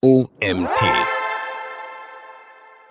OMT.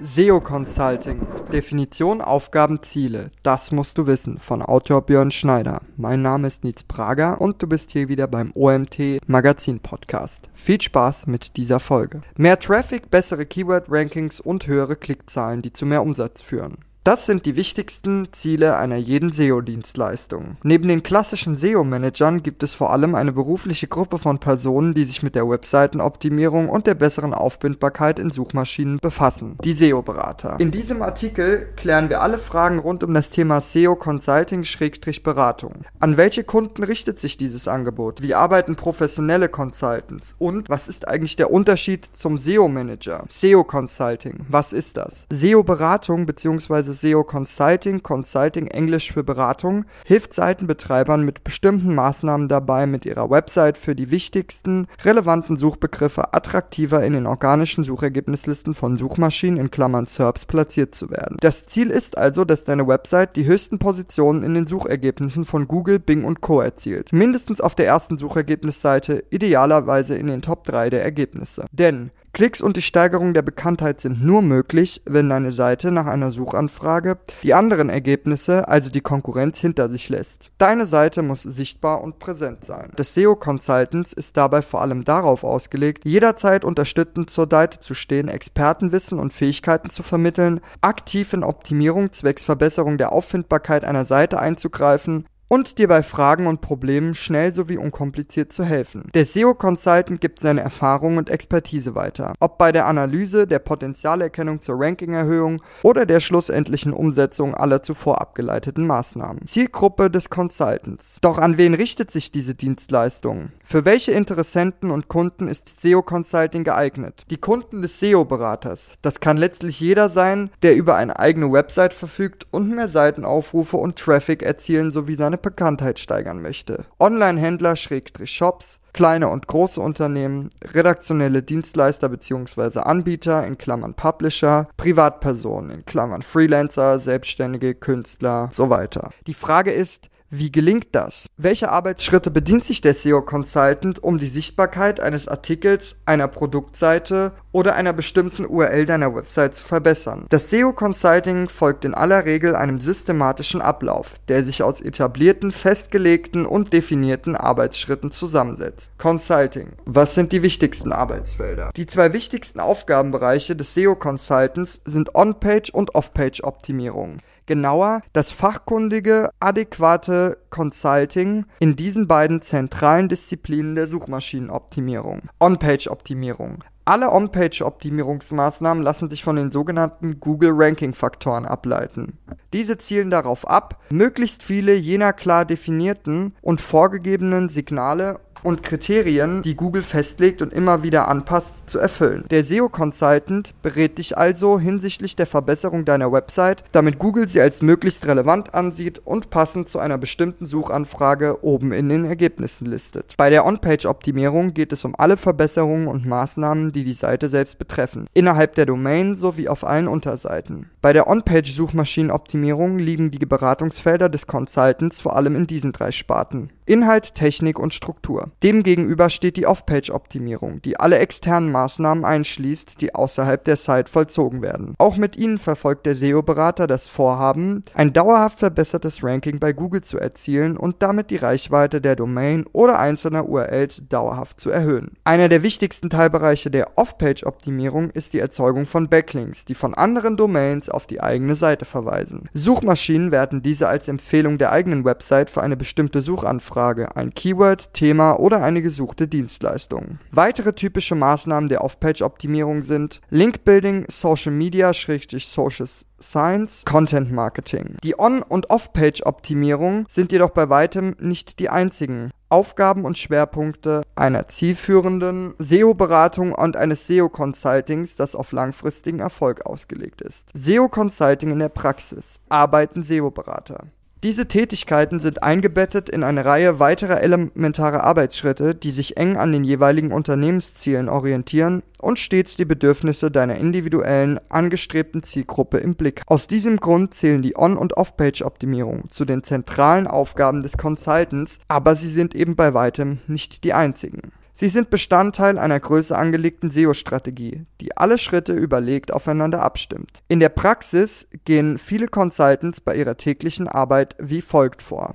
SEO Consulting. Definition, Aufgaben, Ziele. Das musst du wissen. Von Autor Björn Schneider. Mein Name ist Nietz Prager und du bist hier wieder beim OMT Magazin Podcast. Viel Spaß mit dieser Folge. Mehr Traffic, bessere Keyword Rankings und höhere Klickzahlen, die zu mehr Umsatz führen. Das sind die wichtigsten Ziele einer jeden SEO-Dienstleistung. Neben den klassischen SEO-Managern gibt es vor allem eine berufliche Gruppe von Personen, die sich mit der Webseitenoptimierung und der besseren Aufbindbarkeit in Suchmaschinen befassen, die SEO-Berater. In diesem Artikel klären wir alle Fragen rund um das Thema SEO Consulting-Beratung. An welche Kunden richtet sich dieses Angebot? Wie arbeiten professionelle Consultants? Und was ist eigentlich der Unterschied zum SEO-Manager? SEO Consulting, was ist das? SEO-Beratung bzw. SEO Consulting, Consulting Englisch für Beratung, hilft Seitenbetreibern mit bestimmten Maßnahmen dabei, mit ihrer Website für die wichtigsten relevanten Suchbegriffe attraktiver in den organischen Suchergebnislisten von Suchmaschinen in Klammern SERPs platziert zu werden. Das Ziel ist also, dass deine Website die höchsten Positionen in den Suchergebnissen von Google, Bing und Co. erzielt. Mindestens auf der ersten Suchergebnisseite, idealerweise in den Top 3 der Ergebnisse. Denn Klicks und die Steigerung der Bekanntheit sind nur möglich, wenn deine Seite nach einer Suchanfrage die anderen Ergebnisse, also die Konkurrenz, hinter sich lässt. Deine Seite muss sichtbar und präsent sein. Das SEO Consultants ist dabei vor allem darauf ausgelegt, jederzeit unterstützend zur Seite zu stehen, Expertenwissen und Fähigkeiten zu vermitteln, aktiv in Optimierung zwecks Verbesserung der Auffindbarkeit einer Seite einzugreifen und dir bei Fragen und Problemen schnell sowie unkompliziert zu helfen. Der SEO Consultant gibt seine Erfahrung und Expertise weiter, ob bei der Analyse, der Potenzialerkennung zur Rankingerhöhung oder der schlussendlichen Umsetzung aller zuvor abgeleiteten Maßnahmen. Zielgruppe des Consultants. Doch an wen richtet sich diese Dienstleistung? Für welche Interessenten und Kunden ist SEO Consulting geeignet? Die Kunden des SEO Beraters. Das kann letztlich jeder sein, der über eine eigene Website verfügt und mehr Seitenaufrufe und Traffic erzielen sowie seine seine Bekanntheit steigern möchte. Online-Händler, Shops, kleine und große Unternehmen, redaktionelle Dienstleister bzw. Anbieter in Klammern Publisher, Privatpersonen in Klammern Freelancer, Selbstständige, Künstler, so weiter. Die Frage ist, wie gelingt das? Welche Arbeitsschritte bedient sich der SEO Consultant, um die Sichtbarkeit eines Artikels, einer Produktseite oder einer bestimmten URL deiner Website zu verbessern? Das SEO Consulting folgt in aller Regel einem systematischen Ablauf, der sich aus etablierten, festgelegten und definierten Arbeitsschritten zusammensetzt. Consulting. Was sind die wichtigsten Arbeitsfelder? Die zwei wichtigsten Aufgabenbereiche des SEO Consultants sind On-Page und Off-Page Optimierung genauer das fachkundige, adäquate Consulting in diesen beiden zentralen Disziplinen der Suchmaschinenoptimierung. On-Page-Optimierung. Alle On-Page-Optimierungsmaßnahmen lassen sich von den sogenannten Google-Ranking-Faktoren ableiten. Diese zielen darauf ab, möglichst viele jener klar definierten und vorgegebenen Signale und Kriterien, die Google festlegt und immer wieder anpasst, zu erfüllen. Der SEO Consultant berät dich also hinsichtlich der Verbesserung deiner Website, damit Google sie als möglichst relevant ansieht und passend zu einer bestimmten Suchanfrage oben in den Ergebnissen listet. Bei der On-Page-Optimierung geht es um alle Verbesserungen und Maßnahmen, die die Seite selbst betreffen, innerhalb der Domain sowie auf allen Unterseiten. Bei der On-Page-Suchmaschinenoptimierung liegen die Beratungsfelder des Consultants vor allem in diesen drei Sparten. Inhalt, Technik und Struktur. Demgegenüber steht die Off-Page-Optimierung, die alle externen Maßnahmen einschließt, die außerhalb der Site vollzogen werden. Auch mit ihnen verfolgt der SEO-Berater das Vorhaben, ein dauerhaft verbessertes Ranking bei Google zu erzielen und damit die Reichweite der Domain oder einzelner URLs dauerhaft zu erhöhen. Einer der wichtigsten Teilbereiche der Off-Page-Optimierung ist die Erzeugung von Backlinks, die von anderen Domains auf die eigene Seite verweisen. Suchmaschinen werten diese als Empfehlung der eigenen Website für eine bestimmte Suchanfrage Anfrage, ein Keyword, Thema oder eine gesuchte Dienstleistung. Weitere typische Maßnahmen der Off-Page-Optimierung sind Link-Building, Social Media, Social Science, Content Marketing. Die On- und Off-Page-Optimierung sind jedoch bei weitem nicht die einzigen. Aufgaben und Schwerpunkte einer zielführenden SEO-Beratung und eines SEO-Consultings, das auf langfristigen Erfolg ausgelegt ist. SEO-Consulting in der Praxis. Arbeiten SEO-Berater. Diese Tätigkeiten sind eingebettet in eine Reihe weiterer elementarer Arbeitsschritte, die sich eng an den jeweiligen Unternehmenszielen orientieren und stets die Bedürfnisse deiner individuellen, angestrebten Zielgruppe im Blick. Aus diesem Grund zählen die On- und Off-Page-Optimierung zu den zentralen Aufgaben des Consultants, aber sie sind eben bei weitem nicht die einzigen. Sie sind Bestandteil einer größer angelegten SEO-Strategie, die alle Schritte überlegt aufeinander abstimmt. In der Praxis gehen viele Consultants bei ihrer täglichen Arbeit wie folgt vor.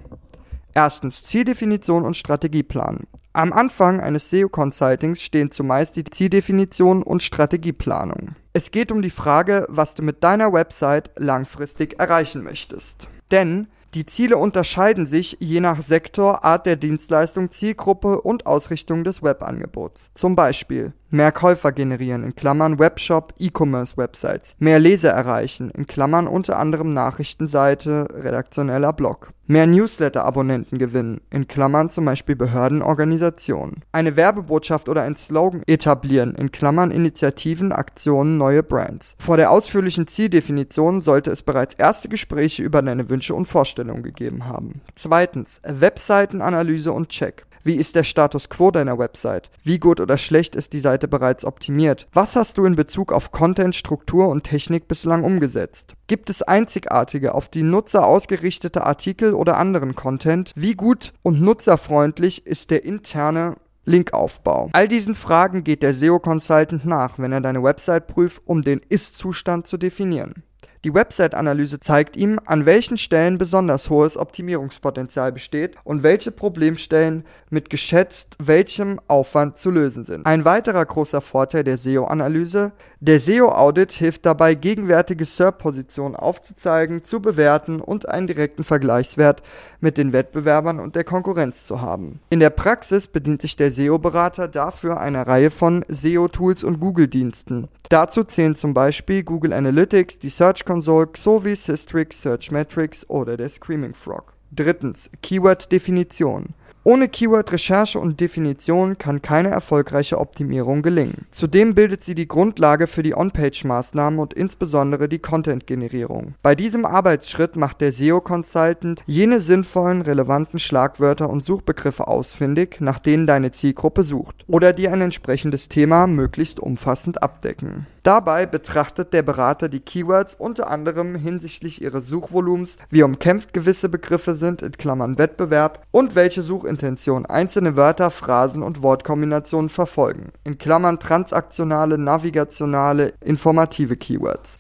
Erstens Zieldefinition und Strategieplan. Am Anfang eines SEO-Consultings stehen zumeist die Zieldefinition und Strategieplanung. Es geht um die Frage, was du mit deiner Website langfristig erreichen möchtest. Denn die Ziele unterscheiden sich je nach Sektor, Art der Dienstleistung, Zielgruppe und Ausrichtung des Webangebots. Zum Beispiel mehr Käufer generieren in Klammern Webshop, E-Commerce-Websites, mehr Leser erreichen in Klammern unter anderem Nachrichtenseite, redaktioneller Blog, mehr Newsletter-Abonnenten gewinnen in Klammern zum Beispiel Behörden, Organisationen, eine Werbebotschaft oder ein Slogan etablieren in Klammern Initiativen, Aktionen, neue Brands. Vor der ausführlichen Zieldefinition sollte es bereits erste Gespräche über deine Wünsche und Vorstellungen gegeben haben. Zweitens, Webseitenanalyse und Check. Wie ist der Status quo deiner Website? Wie gut oder schlecht ist die Seite bereits optimiert? Was hast du in Bezug auf Content, Struktur und Technik bislang umgesetzt? Gibt es einzigartige, auf die Nutzer ausgerichtete Artikel oder anderen Content? Wie gut und nutzerfreundlich ist der interne Linkaufbau. All diesen Fragen geht der SEO Consultant nach, wenn er deine Website prüft, um den Ist-Zustand zu definieren. Die Website-Analyse zeigt ihm, an welchen Stellen besonders hohes Optimierungspotenzial besteht und welche Problemstellen mit geschätzt welchem Aufwand zu lösen sind. Ein weiterer großer Vorteil der SEO-Analyse, der SEO-Audit hilft dabei, gegenwärtige SERP-Positionen aufzuzeigen, zu bewerten und einen direkten Vergleichswert mit den Wettbewerbern und der Konkurrenz zu haben. In der Praxis bedient sich der SEO-Berater dafür einer Reihe von SEO-Tools und Google-Diensten. Dazu zählen zum Beispiel Google Analytics, die Search Console sowie Systrix, Searchmetrics oder der Screaming Frog. Drittens, Keyword-Definition. Ohne Keyword-Recherche und Definition kann keine erfolgreiche Optimierung gelingen. Zudem bildet sie die Grundlage für die On-Page-Maßnahmen und insbesondere die Content-Generierung. Bei diesem Arbeitsschritt macht der SEO-Consultant jene sinnvollen, relevanten Schlagwörter und Suchbegriffe ausfindig, nach denen deine Zielgruppe sucht oder die ein entsprechendes Thema möglichst umfassend abdecken. Dabei betrachtet der Berater die Keywords unter anderem hinsichtlich ihres Suchvolumens, wie umkämpft gewisse Begriffe sind in Klammern (Wettbewerb) und welche Suchintention einzelne Wörter, Phrasen und Wortkombinationen verfolgen in Klammern (transaktionale, navigationale, informative Keywords).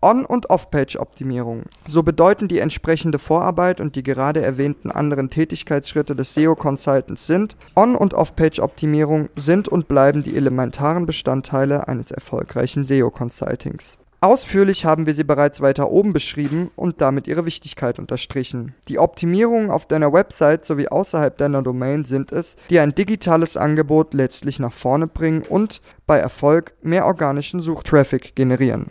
On- und Off-Page-Optimierung. So bedeuten die entsprechende Vorarbeit und die gerade erwähnten anderen Tätigkeitsschritte des SEO-Consultants sind On- und Off-Page-Optimierung sind und bleiben die elementaren Bestandteile eines erfolgreichen SEO-Consultings. Ausführlich haben wir sie bereits weiter oben beschrieben und damit ihre Wichtigkeit unterstrichen. Die Optimierungen auf deiner Website sowie außerhalb deiner Domain sind es, die ein digitales Angebot letztlich nach vorne bringen und bei Erfolg mehr organischen Suchtraffic generieren.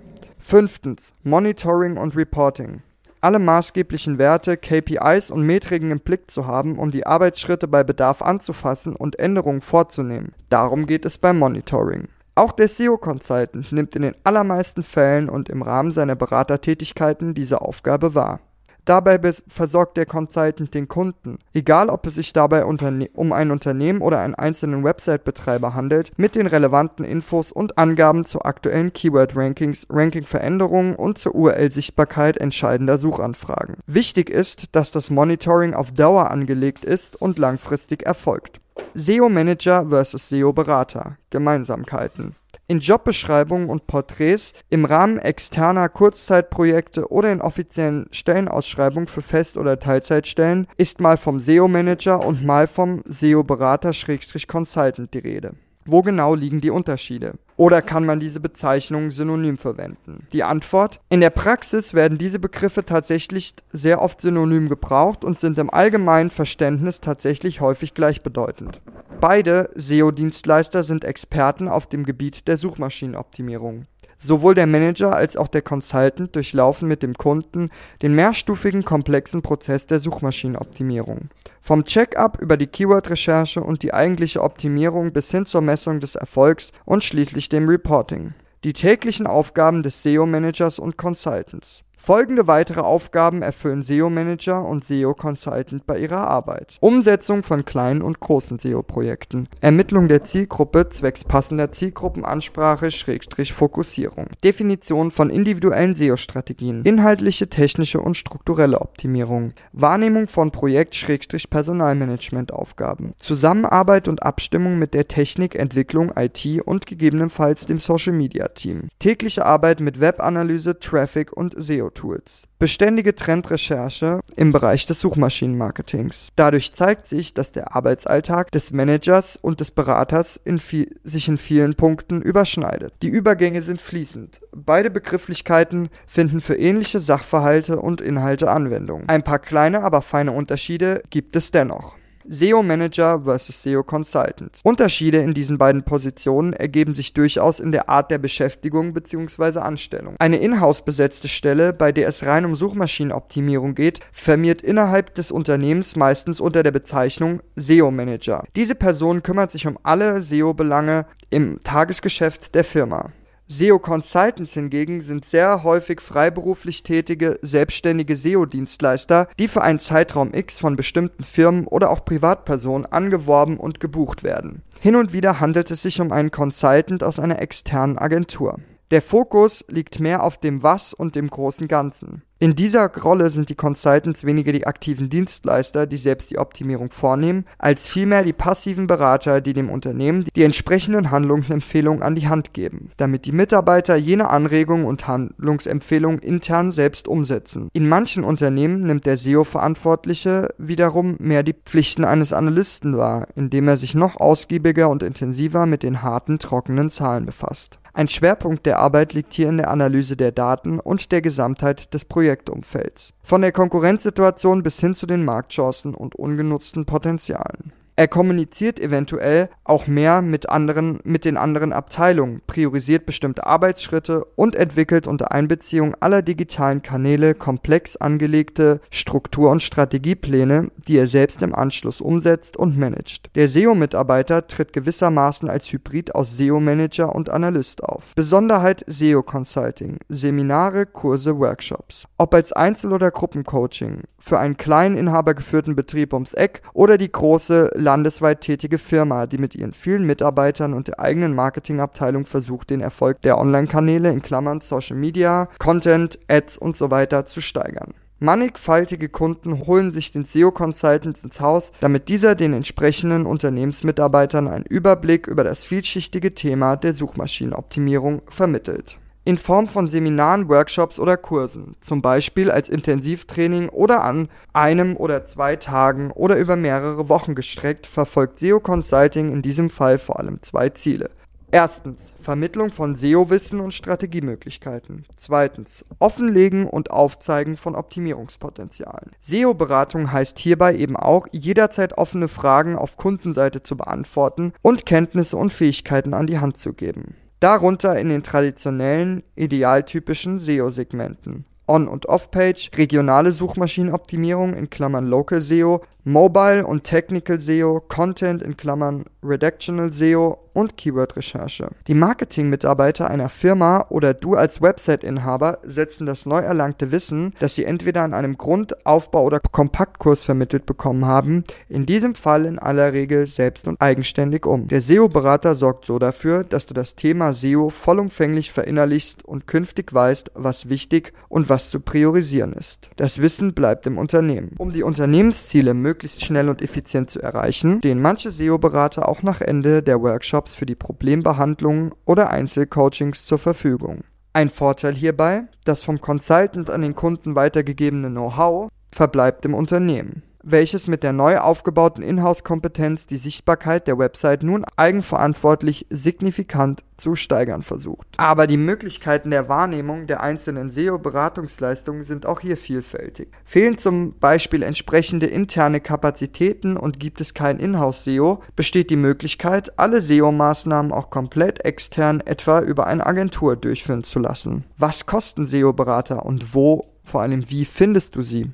Fünftens. Monitoring und Reporting. Alle maßgeblichen Werte, KPIs und Metriken im Blick zu haben, um die Arbeitsschritte bei Bedarf anzufassen und Änderungen vorzunehmen. Darum geht es beim Monitoring. Auch der SEO-Consultant nimmt in den allermeisten Fällen und im Rahmen seiner Beratertätigkeiten diese Aufgabe wahr. Dabei versorgt der Consultant den Kunden, egal ob es sich dabei um ein Unternehmen oder einen einzelnen Website-Betreiber handelt, mit den relevanten Infos und Angaben zu aktuellen Keyword-Rankings, Ranking-Veränderungen und zur URL-Sichtbarkeit entscheidender Suchanfragen. Wichtig ist, dass das Monitoring auf Dauer angelegt ist und langfristig erfolgt. SEO-Manager versus SEO-Berater. Gemeinsamkeiten. In Jobbeschreibungen und Porträts, im Rahmen externer Kurzzeitprojekte oder in offiziellen Stellenausschreibungen für Fest- oder Teilzeitstellen ist mal vom SEO-Manager und mal vom SEO-Berater-Consultant die Rede. Wo genau liegen die Unterschiede? Oder kann man diese Bezeichnung synonym verwenden? Die Antwort: In der Praxis werden diese Begriffe tatsächlich sehr oft synonym gebraucht und sind im allgemeinen Verständnis tatsächlich häufig gleichbedeutend. Beide SEO-Dienstleister sind Experten auf dem Gebiet der Suchmaschinenoptimierung. Sowohl der Manager als auch der Consultant durchlaufen mit dem Kunden den mehrstufigen komplexen Prozess der Suchmaschinenoptimierung. Vom Check-up über die Keyword-Recherche und die eigentliche Optimierung bis hin zur Messung des Erfolgs und schließlich dem Reporting. Die täglichen Aufgaben des SEO-Managers und Consultants. Folgende weitere Aufgaben erfüllen SEO-Manager und SEO-Consultant bei ihrer Arbeit. Umsetzung von kleinen und großen SEO-Projekten. Ermittlung der Zielgruppe zwecks passender Zielgruppenansprache Schrägstrich Fokussierung. Definition von individuellen SEO-Strategien. Inhaltliche, technische und strukturelle Optimierung. Wahrnehmung von Projekt Schrägstrich Personalmanagement-Aufgaben. Zusammenarbeit und Abstimmung mit der Technik, Entwicklung, IT und gegebenenfalls dem Social-Media-Team. Tägliche Arbeit mit Webanalyse, Traffic und SEO SEO-Tools. Beständige Trendrecherche im Bereich des Suchmaschinenmarketings. Dadurch zeigt sich, dass der Arbeitsalltag des Managers und des Beraters in sich in vielen Punkten überschneidet. Die Übergänge sind fließend. Beide Begrifflichkeiten finden für ähnliche Sachverhalte und Inhalte Anwendung. Ein paar kleine, aber feine Unterschiede gibt es dennoch. SEO Manager versus SEO Consultant. Unterschiede in diesen beiden Positionen ergeben sich durchaus in der Art der Beschäftigung bzw. Anstellung. Eine in-house besetzte Stelle, bei der es rein um Suchmaschinenoptimierung geht, firmiert innerhalb des Unternehmens meistens unter der Bezeichnung SEO Manager. Diese Person kümmert sich um alle SEO-Belange im Tagesgeschäft der Firma. SEO-Consultants hingegen sind sehr häufig freiberuflich tätige, selbstständige SEO-Dienstleister, die für einen Zeitraum X von bestimmten Firmen oder auch Privatpersonen angeworben und gebucht werden. Hin und wieder handelt es sich um einen Consultant aus einer externen Agentur. Der Fokus liegt mehr auf dem Was und dem großen Ganzen. In dieser Rolle sind die Consultants weniger die aktiven Dienstleister, die selbst die Optimierung vornehmen, als vielmehr die passiven Berater, die dem Unternehmen die entsprechenden Handlungsempfehlungen an die Hand geben, damit die Mitarbeiter jene Anregungen und Handlungsempfehlungen intern selbst umsetzen. In manchen Unternehmen nimmt der SEO-Verantwortliche wiederum mehr die Pflichten eines Analysten wahr, indem er sich noch ausgiebiger und intensiver mit den harten, trockenen Zahlen befasst. Ein Schwerpunkt der Arbeit liegt hier in der Analyse der Daten und der Gesamtheit des Projektumfelds, von der Konkurrenzsituation bis hin zu den Marktchancen und ungenutzten Potenzialen er kommuniziert eventuell auch mehr mit anderen, mit den anderen Abteilungen, priorisiert bestimmte Arbeitsschritte und entwickelt unter Einbeziehung aller digitalen Kanäle komplex angelegte Struktur- und Strategiepläne, die er selbst im Anschluss umsetzt und managt. Der SEO-Mitarbeiter tritt gewissermaßen als Hybrid aus SEO-Manager und Analyst auf. Besonderheit SEO-Consulting, Seminare, Kurse, Workshops. Ob als Einzel- oder Gruppencoaching, für einen kleinen inhabergeführten Betrieb ums Eck oder die große landesweit tätige Firma, die mit ihren vielen Mitarbeitern und der eigenen Marketingabteilung versucht, den Erfolg der Online-Kanäle in Klammern Social Media, Content, Ads und so weiter zu steigern. Mannigfaltige Kunden holen sich den SEO-Consultant ins Haus, damit dieser den entsprechenden Unternehmensmitarbeitern einen Überblick über das vielschichtige Thema der Suchmaschinenoptimierung vermittelt in Form von Seminaren, Workshops oder Kursen, zum Beispiel als Intensivtraining oder an einem oder zwei Tagen oder über mehrere Wochen gestreckt, verfolgt SEO Consulting in diesem Fall vor allem zwei Ziele. Erstens Vermittlung von SEO-Wissen und Strategiemöglichkeiten. Zweitens Offenlegen und Aufzeigen von Optimierungspotenzialen. SEO-Beratung heißt hierbei eben auch, jederzeit offene Fragen auf Kundenseite zu beantworten und Kenntnisse und Fähigkeiten an die Hand zu geben darunter in den traditionellen, idealtypischen SEO-Segmenten On- und Off-Page, regionale Suchmaschinenoptimierung in Klammern Local SEO, Mobile und Technical SEO, Content in Klammern Redactional SEO und Keyword-Recherche. Die Marketing-Mitarbeiter einer Firma oder du als Website-Inhaber setzen das neu erlangte Wissen, das sie entweder in einem Grundaufbau- oder Kompaktkurs vermittelt bekommen haben, in diesem Fall in aller Regel selbst und eigenständig um. Der SEO-Berater sorgt so dafür, dass du das Thema SEO vollumfänglich verinnerlichst und künftig weißt, was wichtig und was zu priorisieren ist. Das Wissen bleibt im Unternehmen. Um die Unternehmensziele möglichst möglichst schnell und effizient zu erreichen, stehen manche SEO-Berater auch nach Ende der Workshops für die Problembehandlung oder Einzelcoachings zur Verfügung. Ein Vorteil hierbei, das vom Consultant an den Kunden weitergegebene Know-how verbleibt im Unternehmen welches mit der neu aufgebauten Inhouse-Kompetenz die Sichtbarkeit der Website nun eigenverantwortlich signifikant zu steigern versucht. Aber die Möglichkeiten der Wahrnehmung der einzelnen SEO-Beratungsleistungen sind auch hier vielfältig. Fehlen zum Beispiel entsprechende interne Kapazitäten und gibt es kein Inhouse-SEO, besteht die Möglichkeit, alle SEO-Maßnahmen auch komplett extern etwa über eine Agentur durchführen zu lassen. Was kosten SEO-Berater und wo, vor allem wie findest du sie?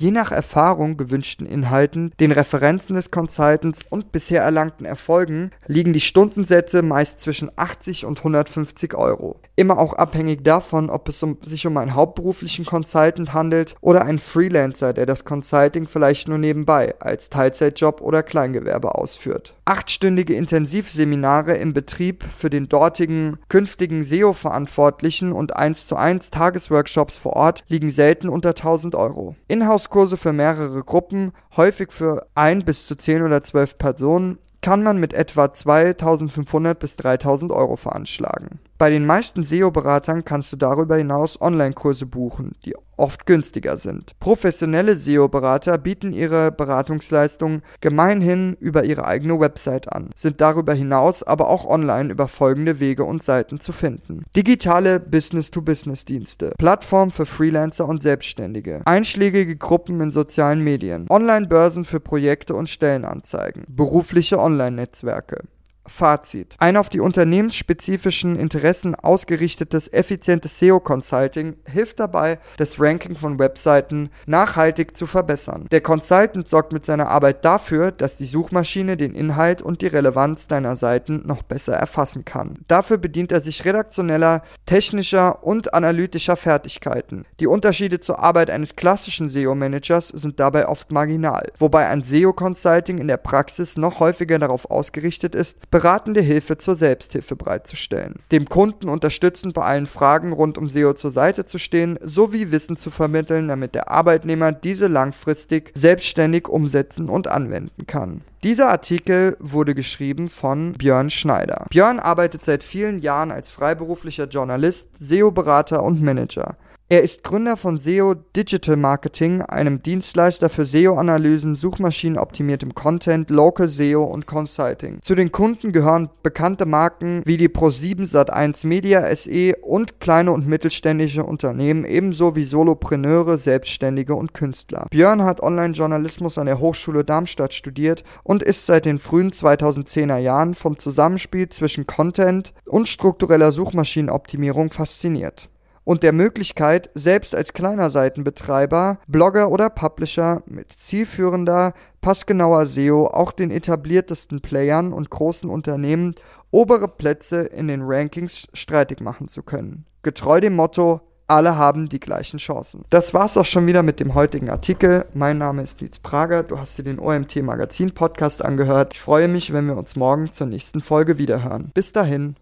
Je nach Erfahrung, gewünschten Inhalten, den Referenzen des Consultants und bisher erlangten Erfolgen liegen die Stundensätze meist zwischen 80 und 150 Euro. Immer auch abhängig davon, ob es um, sich um einen hauptberuflichen Consultant handelt oder einen Freelancer, der das Consulting vielleicht nur nebenbei als Teilzeitjob oder Kleingewerbe ausführt. Achtstündige Intensivseminare im Betrieb für den dortigen künftigen SEO-Verantwortlichen und 1 zu 1 Tagesworkshops vor Ort liegen selten unter 1000 Euro. Inhouse-Kurse für mehrere Gruppen, häufig für ein bis zu 10 oder 12 Personen, kann man mit etwa 2500 bis 3000 Euro veranschlagen. Bei den meisten SEO-Beratern kannst du darüber hinaus Online-Kurse buchen, die oft günstiger sind. Professionelle SEO-Berater bieten ihre Beratungsleistungen gemeinhin über ihre eigene Website an, sind darüber hinaus aber auch online über folgende Wege und Seiten zu finden. Digitale Business-to-Business-Dienste, Plattformen für Freelancer und Selbstständige, einschlägige Gruppen in sozialen Medien, Online-Börsen für Projekte und Stellenanzeigen, berufliche Online-Netzwerke. Fazit. Ein auf die unternehmensspezifischen Interessen ausgerichtetes, effizientes SEO-Consulting hilft dabei, das Ranking von Webseiten nachhaltig zu verbessern. Der Consultant sorgt mit seiner Arbeit dafür, dass die Suchmaschine den Inhalt und die Relevanz deiner Seiten noch besser erfassen kann. Dafür bedient er sich redaktioneller, technischer und analytischer Fertigkeiten. Die Unterschiede zur Arbeit eines klassischen SEO-Managers sind dabei oft marginal, wobei ein SEO-Consulting in der Praxis noch häufiger darauf ausgerichtet ist, beratende Hilfe zur Selbsthilfe bereitzustellen, dem Kunden unterstützend bei allen Fragen rund um SEO zur Seite zu stehen, sowie Wissen zu vermitteln, damit der Arbeitnehmer diese langfristig selbstständig umsetzen und anwenden kann. Dieser Artikel wurde geschrieben von Björn Schneider. Björn arbeitet seit vielen Jahren als freiberuflicher Journalist, SEO-Berater und Manager. Er ist Gründer von SEO Digital Marketing, einem Dienstleister für SEO-Analysen, suchmaschinenoptimiertem Content, Local SEO und Consulting. Zu den Kunden gehören bekannte Marken wie die Pro7 Sat1 Media SE und kleine und mittelständische Unternehmen, ebenso wie Solopreneure, Selbstständige und Künstler. Björn hat Online-Journalismus an der Hochschule Darmstadt studiert und ist seit den frühen 2010er Jahren vom Zusammenspiel zwischen Content und struktureller Suchmaschinenoptimierung fasziniert und der Möglichkeit, selbst als kleiner Seitenbetreiber, Blogger oder Publisher mit zielführender, passgenauer SEO auch den etabliertesten Playern und großen Unternehmen obere Plätze in den Rankings streitig machen zu können. Getreu dem Motto alle haben die gleichen Chancen. Das war's auch schon wieder mit dem heutigen Artikel. Mein Name ist Nils Prager. Du hast dir den OMT Magazin Podcast angehört. Ich freue mich, wenn wir uns morgen zur nächsten Folge wiederhören. Bis dahin.